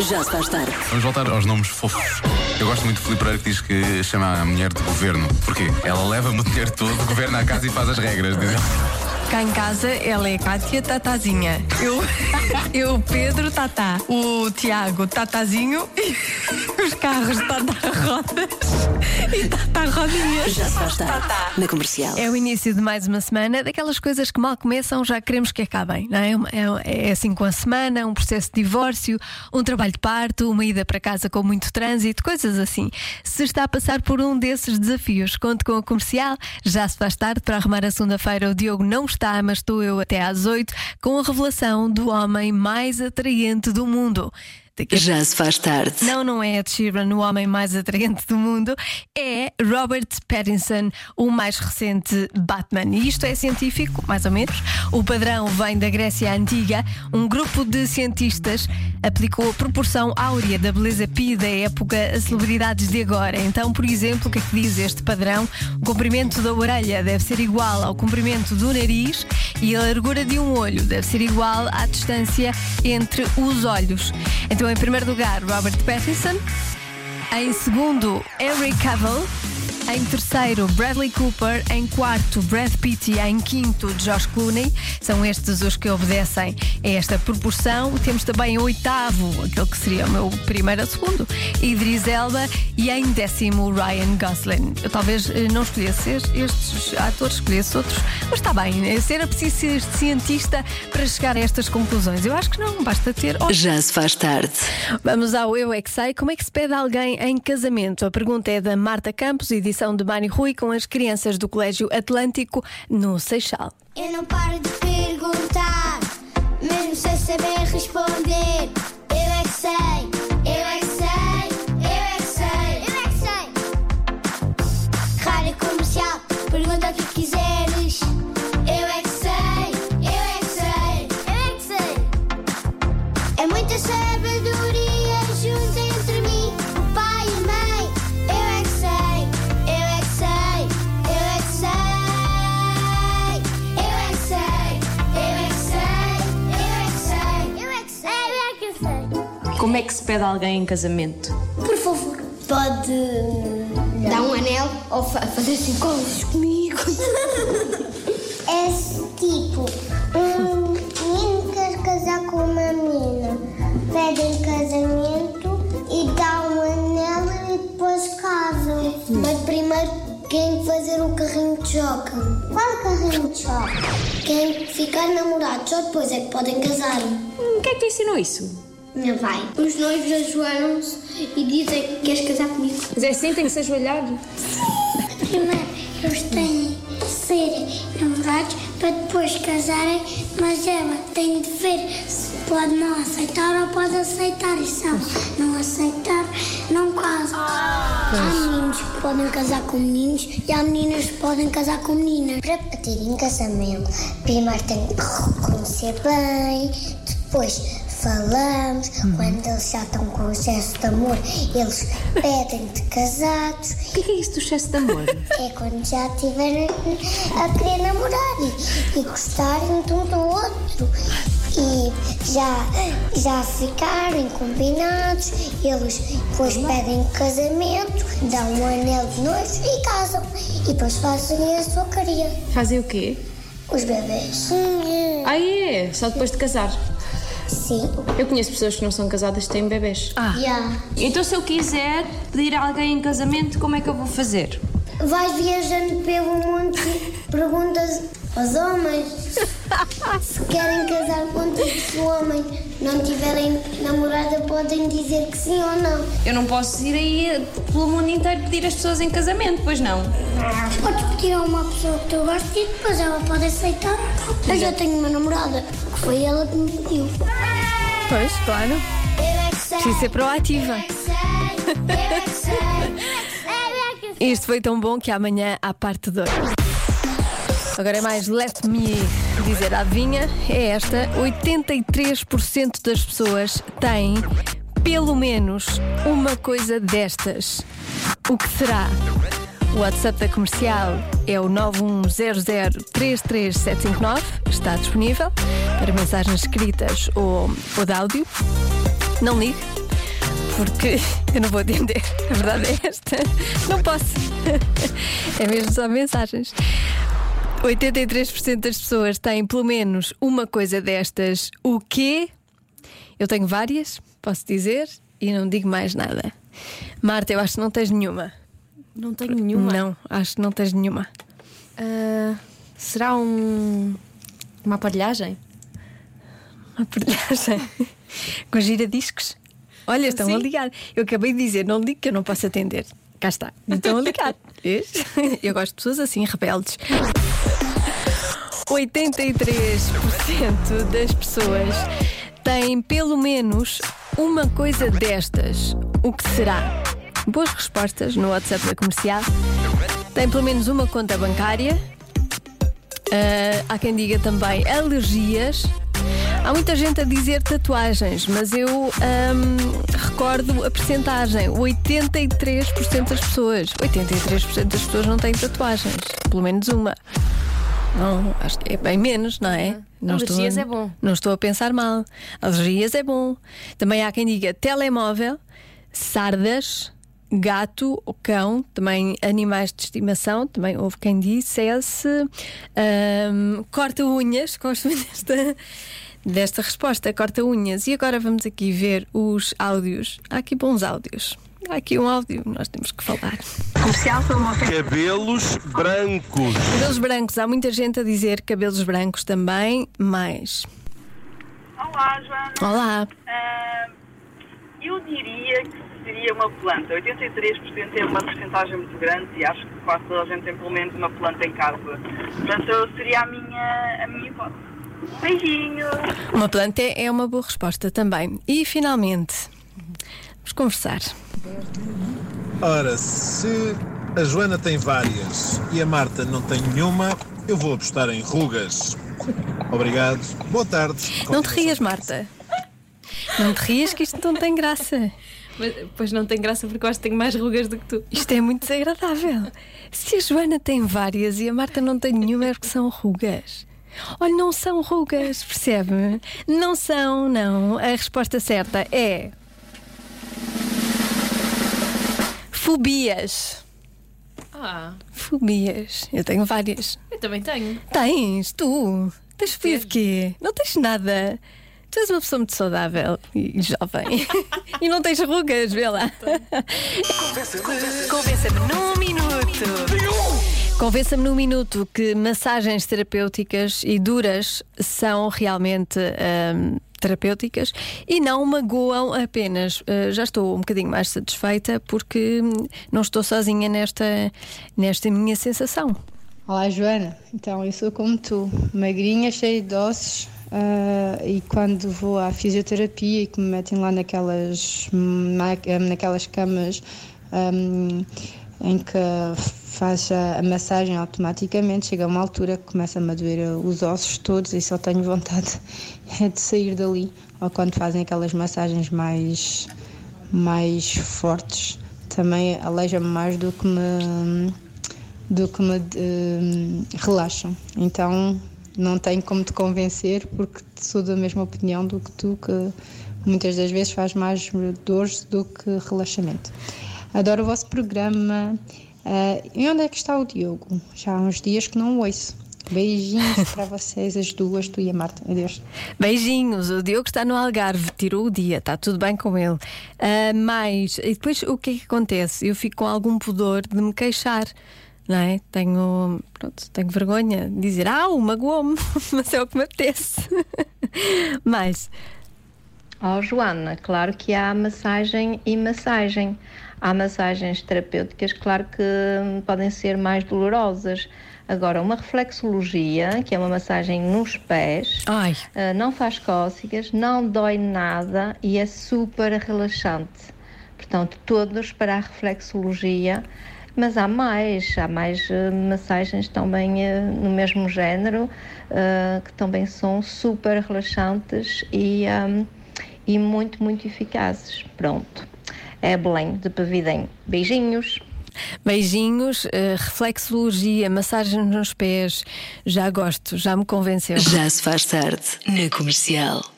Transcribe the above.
Já se faz tarde. Vamos voltar aos nomes fofos. Eu gosto muito de Filipe Pereira que diz que chama a mulher de governo. Porquê? Ela leva-me o dinheiro todo, governa a casa e faz as regras. diz ele. Cá em casa ela é Cátia Tatazinha. Eu, eu Pedro Tatá. O Tiago Tatazinho. E os carros Tata Rodas. E Tata Rodinhas. Já se faz tarde. Na comercial. É o início de mais uma semana, daquelas coisas que mal começam já queremos que acabem, não é? É, é assim com a semana, um processo de divórcio, um trabalho de parto, uma ida para casa com muito trânsito, coisas assim. Se está a passar por um desses desafios, conte com a comercial, já se faz tarde para arrumar a segunda-feira. O Diogo não está, mas estou eu até às oito com a revelação do homem mais atraente do mundo. Daqui Já se faz tarde. não, não é Ed Sheeran, o homem mais atraente do mundo, é Robert Pattinson, o mais recente Batman. E isto é científico, mais ou menos. O padrão vem da Grécia Antiga. Um grupo de cientistas aplicou a proporção áurea da beleza pi da época a celebridades de agora. Então, por exemplo, o que é que diz este padrão? O comprimento da orelha deve ser igual ao comprimento do nariz e a largura de um olho deve ser igual à distância entre os olhos. Então, em primeiro lugar, Robert Pattinson. Em segundo, Henry Cavill. Em terceiro, Bradley Cooper. Em quarto, Brad Pitt. E em quinto, Josh Clooney. São estes os que obedecem a esta proporção. Temos também em oitavo, aquele que seria o meu primeiro a segundo, Idris Elba. E em décimo, Ryan Gosling. Eu talvez eh, não escolhesse estes atores, escolhesse outros. Mas está bem, eh, era preciso ser cientista para chegar a estas conclusões. Eu acho que não, basta ter. Já se faz tarde. Vamos ao Eu é que sei. Como é que se pede alguém em casamento? A pergunta é da Marta Campos, edição de Mani Rui, com as crianças do Colégio Atlântico no Seixal. Eu não paro de perguntar, mesmo sem saber responder. Eu é que sei, eu é que sei, eu é que sei, eu é que sei. Rádio comercial, pergunta o que quiseres. Eu é que sei, eu é que sei, eu é que sei. É muita sabedoria Como é que se pede alguém em casamento? Por favor, pode dar um anel ou fa- fazer assim coisas comigo. É tipo, um menino quer casar com uma menina, pede em casamento e dá um anel e depois casam. Mas primeiro tem que fazer o carrinho de choque. Qual carrinho de choque? Quem ficar namorado, só depois é que podem casar. Hum, Quem é que te ensinou isso? Minha vai. Os noivos ajoelham-se e dizem que queres casar comigo. Mas é assim, tem que se ajoelhar. Primeiro, eles têm de ser namorados para depois casarem, mas ela tem de ver se pode não aceitar ou pode aceitar. E se ela não aceitar, não casa. Há meninos que podem casar com meninos e há meninas que podem casar com meninas. Para pedirem casamento, primeiro tem que conhecer bem, depois falamos, quando eles já estão com excesso de amor, eles pedem de casados. O que é, que é isso do excesso de amor? É quando já estiverem a querer namorar e, e gostarem de um do outro. E já, já ficarem combinados, eles depois pedem casamento, dão um anel de noivo e casam. E depois fazem a sua carinha. Fazem o quê? Os bebês. Ah, é? Só depois de casar. Sim. Eu conheço pessoas que não são casadas e têm bebês. Já. Então, se eu quiser pedir a alguém em casamento, como é que eu vou fazer? Vais viajando pelo mundo e perguntas aos homens se querem casar contigo. Se o homem não tiverem namorada, podem dizer que sim ou não. Eu não posso ir aí pelo mundo inteiro pedir as pessoas em casamento, pois não? Podes pedir a uma pessoa que tu gostas e depois ela pode aceitar. Eu já tenho uma namorada, que foi ela que me pediu. Pois, claro. Eu é que sei. Preciso ser proativa. Eu é que sei. Eu é que sei. Eu é que sei. Isto foi tão bom que amanhã há parte 2. Agora é mais Let Me dizer adivinha. É esta: 83% das pessoas têm pelo menos uma coisa destas. O que será? O WhatsApp da comercial é o 910033759. Está disponível para mensagens escritas ou, ou de áudio. Não ligue, porque eu não vou atender. A verdade é esta. Não posso. É mesmo só mensagens. 83% das pessoas têm pelo menos uma coisa destas. O quê? Eu tenho várias, posso dizer, e não digo mais nada. Marta, eu acho que não tens nenhuma. Não tenho nenhuma. Não, acho que não tens nenhuma. Ah, será um. Uma aparelhagem? Uma aparelhagem com giradiscos. Olha, estão a Sim. ligar. Eu acabei de dizer, não ligo que eu não posso atender. Cá está. Estão a ligar. Eu gosto de pessoas assim, rebeldes. 83% das pessoas têm pelo menos uma coisa destas. O que será? Boas respostas no WhatsApp da comercial. Tem pelo menos uma conta bancária. Ah, há quem diga também alergias. Há muita gente a dizer tatuagens, mas eu ahm, recordo a percentagem: 83% das pessoas. 83% das pessoas não têm tatuagens. Pelo menos uma. Não, acho que é bem menos, não é? Não Alergias estou, é bom. Não estou a pensar mal. Alergias é bom. Também há quem diga telemóvel, sardas, gato ou cão, também animais de estimação, também houve quem dissesse. ahm, corta-unhas, gosto muito desta, desta resposta, corta-unhas. E agora vamos aqui ver os áudios. Há aqui bons áudios. Há aqui um áudio, nós temos que falar. Cabelos brancos. Cabelos brancos, há muita gente a dizer cabelos brancos também, mais. Olá, Joana. Olá. Ah, eu diria que seria uma planta. 83% é uma porcentagem muito grande e acho que quase toda a gente tem pelo menos uma planta em casa. Portanto, seria a minha, a minha hipótese. Um beijinho! Uma planta é é uma boa resposta também. E finalmente, vamos conversar. Ora, se a Joana tem várias e a Marta não tem nenhuma, eu vou apostar em rugas. Obrigado. Boa tarde. Não te rias, Marta. Não te rias que isto não tem graça. Mas, pois não tem graça porque eu acho que tenho mais rugas do que tu. Isto é muito desagradável. Se a Joana tem várias e a Marta não tem nenhuma, é porque são rugas. Olha, não são rugas, percebe? Não são, não. A resposta certa é. Fobias. Ah, Fobias. Eu tenho várias. eu também tenho. Tens, tu. Tens fobia de quê? Não tens nada. Tu és uma pessoa muito saudável e jovem. e não tens rugas, vê lá. Convença-me num minuto. Convença-me num minuto que massagens terapêuticas e duras são realmente hum, terapêuticas e não magoam apenas. Uh, já estou um bocadinho mais satisfeita porque hum, não estou sozinha nesta, nesta minha sensação. Olá Joana, então eu sou como tu, magrinha, cheia de ossos ah, e quando vou à fisioterapia e que me metem lá naquelas, naquelas camas ahm, em que faz a, massagem automaticamente, chega a uma altura que começa-me a doer os ossos todos e só tenho vontade é de sair dali. Ou quando fazem aquelas massagens mais, mais fortes, também aleija-me mais do que me do que me eh, relaxam. Então não tenho como te convencer porque sou da mesma opinião do que tu, que muitas das vezes faz mais dores do que relaxamento. Adoro o vosso programa. Eh, e onde é que está o Diogo? Já há uns dias que não o ouço. Beijinhos para vocês, as duas, tu e a Marta. Adeus. Beijinhos, o Diogo está no Algarve, tirou o dia, está tudo bem com ele. Ah, mas, e depois o que é que acontece? Eu fico com algum pudor de me queixar, não é? Tenho, pronto, tenho vergonha de dizer, ah, magoou-me, mas é o que me apetece. mas, Oh, Joana, claro que há massagem e massagem. Há massagens terapêuticas, claro que hum, podem ser mais dolorosas. Agora, uma reflexologia, que é uma massagem nos pés, ah, não faz cócegas, não dói nada e é super relaxante. Portanto, todos para a reflexologia. Mas há mais, há mais eh, massagens também eh, no mesmo género, que também são super relaxantes e, ahm, e muito, muito eficazes. Pronto. É Belém de Pavidem. Beijinhos. beijinhos, ah, reflexologia, massagem nos pés, já gosto, já me convenceu. Já se faz tarde na comercial.